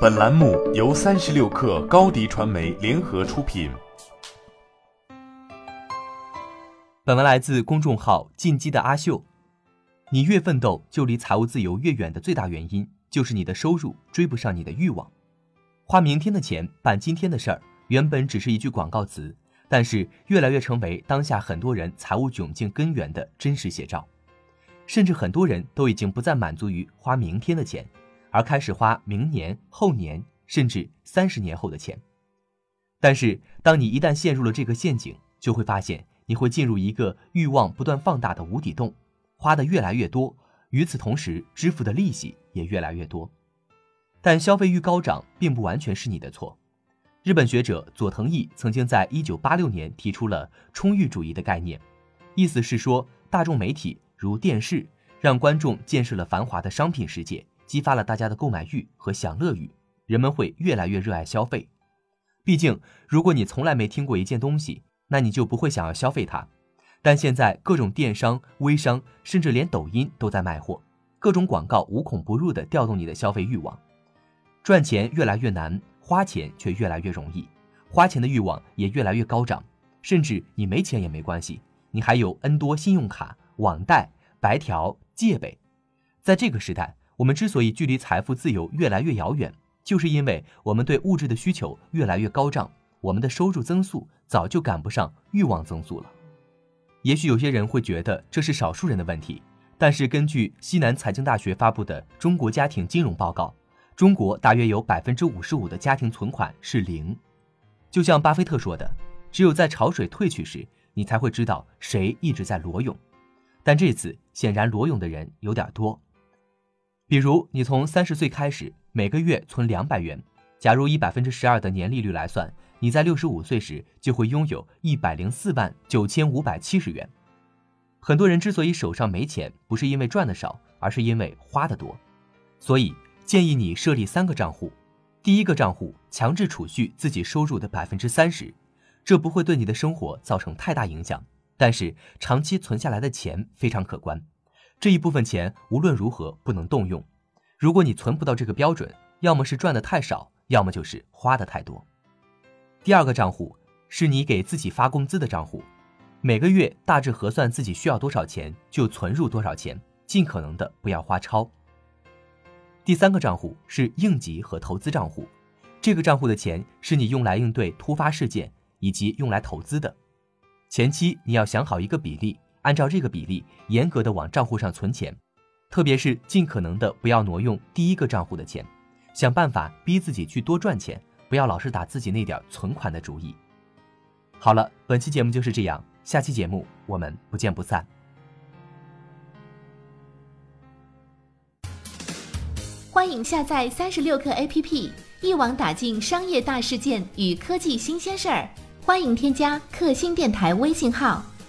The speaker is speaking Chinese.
本栏目由三十六氪高低传媒联合出品。本文来自公众号“进击的阿秀”。你越奋斗，就离财务自由越远的最大原因，就是你的收入追不上你的欲望。花明天的钱办今天的事儿，原本只是一句广告词，但是越来越成为当下很多人财务窘境根源的真实写照。甚至很多人都已经不再满足于花明天的钱，而开始花明年、后年，甚至三十年后的钱。但是，当你一旦陷入了这个陷阱，就会发现。你会进入一个欲望不断放大的无底洞，花的越来越多，与此同时支付的利息也越来越多。但消费欲高涨并不完全是你的错。日本学者佐藤义曾经在一九八六年提出了充裕主义的概念，意思是说，大众媒体如电视让观众见识了繁华的商品世界，激发了大家的购买欲和享乐欲，人们会越来越热爱消费。毕竟，如果你从来没听过一件东西，那你就不会想要消费它，但现在各种电商、微商，甚至连抖音都在卖货，各种广告无孔不入地调动你的消费欲望。赚钱越来越难，花钱却越来越容易，花钱的欲望也越来越高涨。甚至你没钱也没关系，你还有 N 多信用卡、网贷、白条、借呗。在这个时代，我们之所以距离财富自由越来越遥远，就是因为我们对物质的需求越来越高涨。我们的收入增速早就赶不上欲望增速了。也许有些人会觉得这是少数人的问题，但是根据西南财经大学发布的《中国家庭金融报告》，中国大约有百分之五十五的家庭存款是零。就像巴菲特说的：“只有在潮水退去时，你才会知道谁一直在裸泳。”但这次显然裸泳的人有点多。比如，你从三十岁开始，每个月存两百元，假如以百分之十二的年利率来算。你在六十五岁时就会拥有一百零四万九千五百七十元。很多人之所以手上没钱，不是因为赚的少，而是因为花的多。所以建议你设立三个账户，第一个账户强制储蓄自己收入的百分之三十，这不会对你的生活造成太大影响，但是长期存下来的钱非常可观。这一部分钱无论如何不能动用。如果你存不到这个标准，要么是赚的太少，要么就是花的太多。第二个账户是你给自己发工资的账户，每个月大致核算自己需要多少钱就存入多少钱，尽可能的不要花超。第三个账户是应急和投资账户，这个账户的钱是你用来应对突发事件以及用来投资的。前期你要想好一个比例，按照这个比例严格的往账户上存钱，特别是尽可能的不要挪用第一个账户的钱，想办法逼自己去多赚钱。不要老是打自己那点存款的主意。好了，本期节目就是这样，下期节目我们不见不散。欢迎下载三十六课 APP，一网打尽商业大事件与科技新鲜事儿。欢迎添加克星电台微信号，